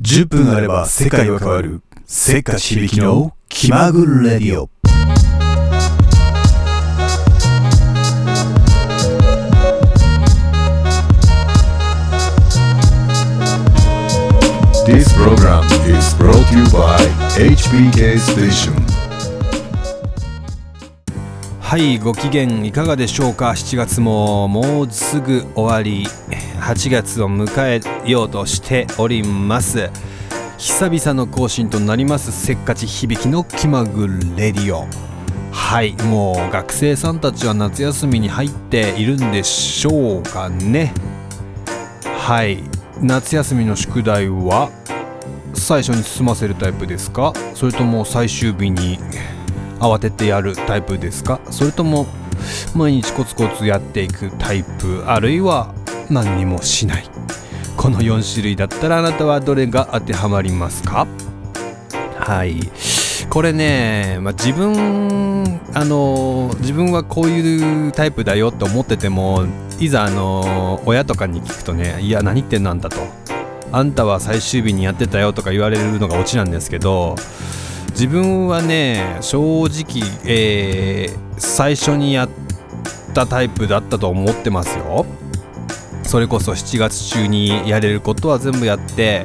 10分あれば世界は変わるせっかち響きの気まぐれレディオ This program is brought to you by HBK Station. はいご機嫌いかがでしょうか？7月ももうすぐ終わり。8月を迎えようとしております。久々の更新となります。せっかち響きの気まぐレディオ。はいもう学生さんたちは夏休みに入っているんでしょうかね。はい夏休みの宿題は最初に済ませるタイプですか？それとも最終日に慌ててやるタイプですか？それとも毎日コツコツやっていくタイプあるいは何にもしない？この4種類だったらあなたはどれが当てはまりますか？はい。これね、まあ、自分あの自分はこういうタイプだよって思っててもいざあの親とかに聞くとねいや何言ってんなんだと。あんたは最終日にやってたよとか言われるのがオチなんですけど自分はね正直、えー、最初にやったタイプだったと思ってますよ。それこそ7月中にやれることは全部やって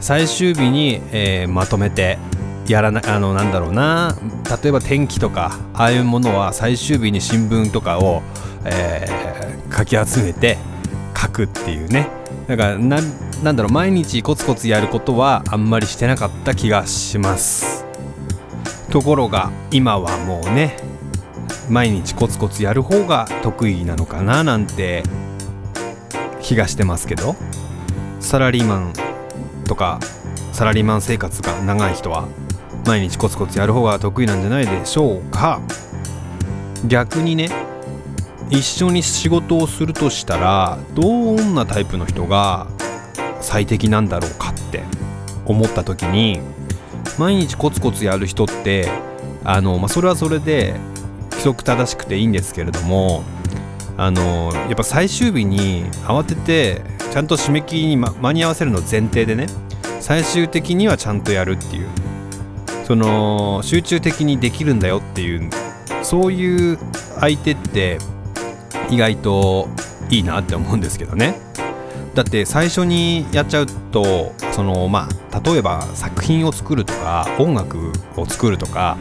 最終日に、えー、まとめてやらなあのなんだろうな例えば天気とかああいうものは最終日に新聞とかを、えー、かき集めて書くっていうね。だからなんだろう毎日コツコツやることはあんまりしてなかった気がします。ところが今はもうね毎日コツコツやる方が得意なのかななんて気がしてますけどサラリーマンとかサラリーマン生活が長い人は毎日コツコツやる方が得意なんじゃないでしょうか。逆にね一緒に仕事をするとしたらどんなタイプの人が最適なんだろうかって思った時に毎日コツコツやる人ってあの、まあ、それはそれで規則正しくていいんですけれどもあのやっぱ最終日に慌ててちゃんと締め切りに、ま、間に合わせるの前提でね最終的にはちゃんとやるっていう。その集中的にできるんだよっていうそういう相手って意外といいなって思うんですけどね。だって最初にやっちゃうとそのまあ例えば作品を作るとか音楽を作るとか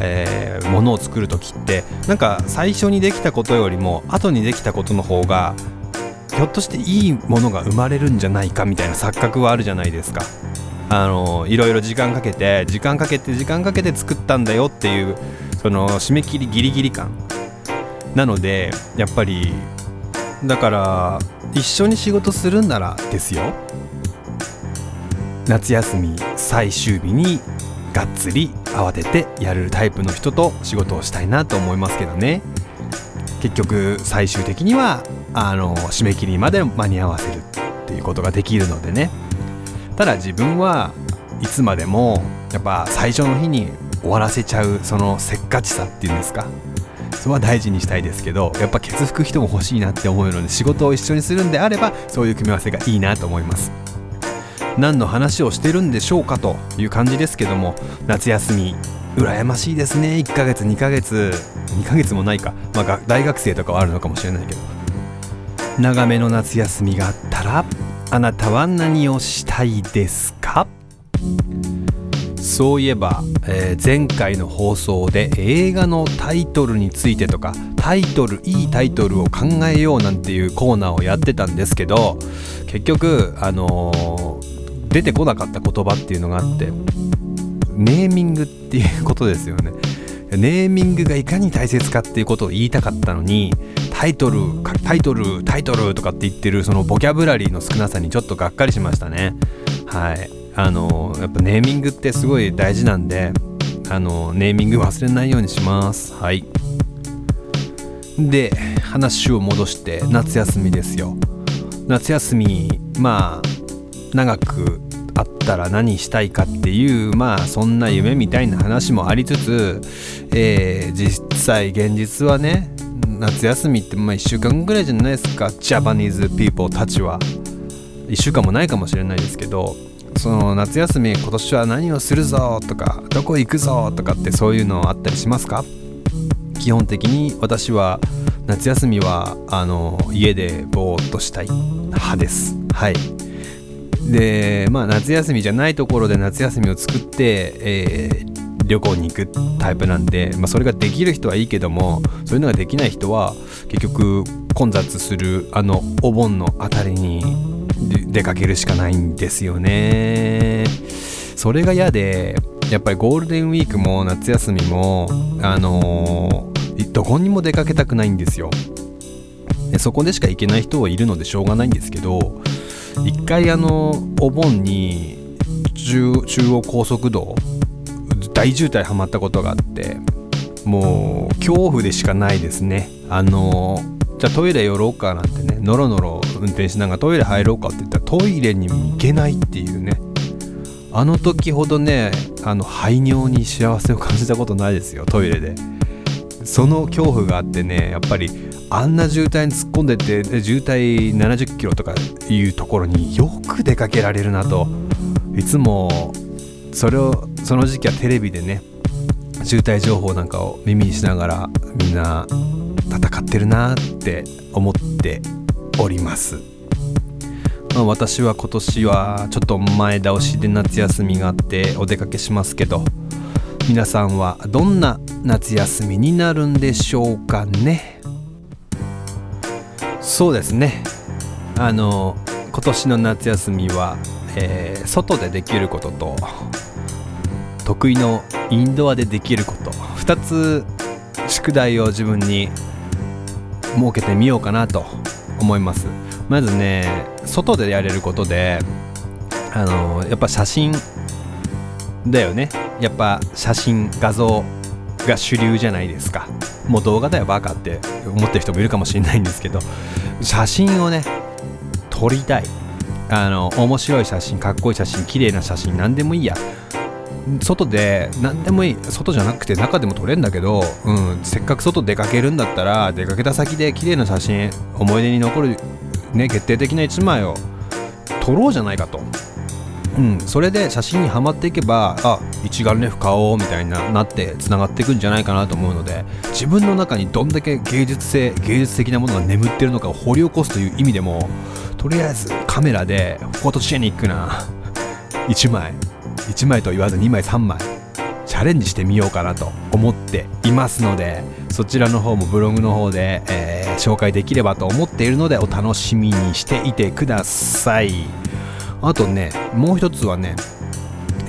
えー、ものを作る時ってなんか最初にできたことよりも後にできたことの方がひょっとしていいものが生まれるんじゃないかみたいな錯覚はあるじゃないですか。あのいろいろ時間かけて時間かけて時間かけて作ったんだよっていうその締め切りギリギリ感なのでやっぱりだから一緒に仕事するんならですよ。夏休み最終日にがっつり慌ててやるタイプの人と仕事をしたいなと思いますけどね。結局最終的にはあの締め切りまで間に合わせるっていうことができるのでね。ただ自分はいつまでもやっぱ最初の日に終わらせちゃうそのせっかちさっていうんですか。それは大事にしたいですけどやっぱケツ拭く人も欲しいなって思うので仕事を一緒にするんであればそういう組み合わせがいいなと思います。何の話をしてるんでしょうかという感じですけども夏休み羨ましいですね。1ヶ月2ヶ月2ヶ月もないか、まあ、大学生とかはあるのかもしれないけど。長めの夏休みがあったらあなたは何をしたいですか？そういえば、えー、前回の放送で映画のタイトルについてとかタイトルいいタイトルを考えようなんていうコーナーをやってたんですけど結局あのー、出てこなかった言葉っていうのがあってネーミングっていうことですよね。ネーミングがいかに大切かっていうことを言いたかったのにタイトルタイトルタイトルとかって言ってるそのボキャブラリーの少なさにちょっとがっかりしましたね。はい。あのやっぱネーミングってすごい大事なんであのネーミング忘れないようにします。はい。で話を戻して夏休みですよ。夏休みまあ長くあったら何したいかっていうまあそんな夢みたいな話もありつつ、えー、実際現実はね夏休みってまあ1週間ぐらいじゃないですか。 Japanese people たちは。1週間もないかもしれないですけどその夏休み今年は何をするぞとかどこ行くぞとかってそういうのあったりしますか？基本的に私は夏休みはあの家でぼーっとしたい派です。はい。でまあ夏休みじゃないところで夏休みを作って、えー旅行に行くタイプなんで、まあ、それができる人はいいけどもそういうのができない人は結局混雑するあのお盆のあたりに出かけるしかないんですよね。それが嫌でやっぱりゴールデンウィークも夏休みもあのーどこにも出かけたくないんですよ。でそこでしか行けない人はいるのでしょうがないんですけど一回あのお盆に中央高速道大渋滞はまったことがあってもう恐怖でしかないですね。あのじゃあトイレ寄ろうかなんてねノロノロ運転しながらトイレ入ろうかって言ったらトイレにも行けないっていうね。あの時ほどねあの排尿に幸せを感じたことないですよトイレで。その恐怖があってねやっぱりあんな渋滞に突っ込んでて渋滞70キロとかいうところによく出かけられるなと。いつもそれをその時期はテレビでね渋滞情報なんかを耳にしながらみんな戦ってるなって思っております、まあ、私は今年はちょっと前倒しで夏休みがあってお出かけしますけど皆さんはどんな夏休みになるんでしょうかね？そうですね。あの今年の夏休みは、えー外でできることと得意のインドアでできること2つ宿題を自分に設けてみようかなと思います。まずね外でやれることであのやっぱ写真だよね。やっぱ写真画像が主流じゃないですか。もう動画だよバカって。思ってる人もいるかもしれないんですけど写真をね撮りたい。あの面白い写真かっこいい写真綺麗な写真何でもいいや。外で何でもいい外じゃなくて中でも撮れるんだけど、うん、せっかく外出かけるんだったら出かけた先で綺麗な写真思い出に残る、ね、決定的な一枚を撮ろうじゃないかと、うん、それで写真にはまっていけばあ一眼レフ買おうみたいななってつながっていくんじゃないかなと思うので自分の中にどんだけ芸術性芸術的なものが眠ってるのかを掘り起こすという意味でもとりあえずカメラでフォトジェニックな1枚1枚と言わず2枚3枚。チャレンジしてみようかなと思っていますのでそちらの方もブログの方で、えー紹介できればと思っているのでお楽しみにしていてください。あとねもう一つはね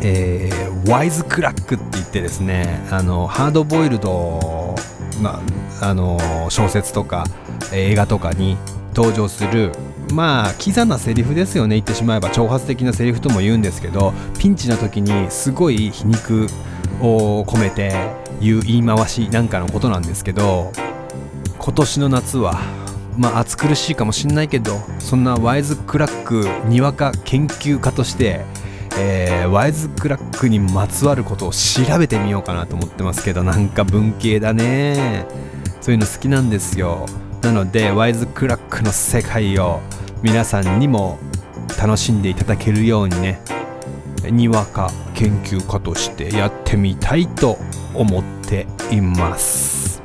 えー wisecrack って言ってですねあのハードボイルドなあの小説とか映画とかに登場するまあキザなセリフですよね。言ってしまえば挑発的なセリフとも言うんですけどピンチな時にすごい皮肉を込めて言う言い回しなんかのことなんですけど今年の夏はまあ暑苦しいかもしんないけどそんな wisecrack にわか研究家として、えー wisecrack にまつわることを調べてみようかなと思ってますけどなんか文系だね。そういうの好きなんですよ。なので wisecrack の世界を皆さんにも楽しんでいただけるようにねにわか研究家としてやってみたいと思っています。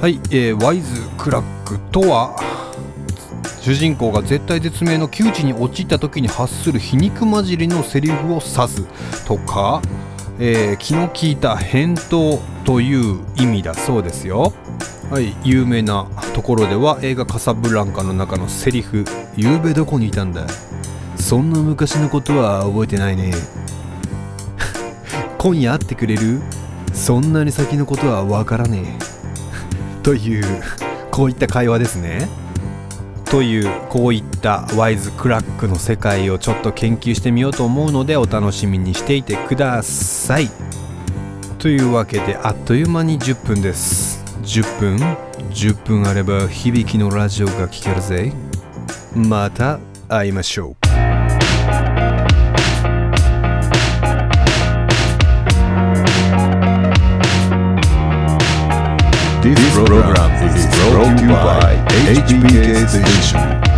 はい、えー wisecrack とは主人公が絶対絶命の窮地に陥った時に発する皮肉混じりのセリフを指すとか、えー気の利いた返答という意味だそうですよ。はい。有名なところでは映画「カサブランカ」の中のセリフ「夕べどこにいたんだ。そんな昔のことは覚えてないね。今夜会ってくれる？そんなに先のことはわからねえ。というこういった会話ですねというこういった wisecrack の世界をちょっと研究してみようと思うのでお楽しみにしていてください。というわけであっという間に10分です。10分？10分あれば響きのラジオが聴けるぜ。また会いましょう。This program brought to you by HBK Station.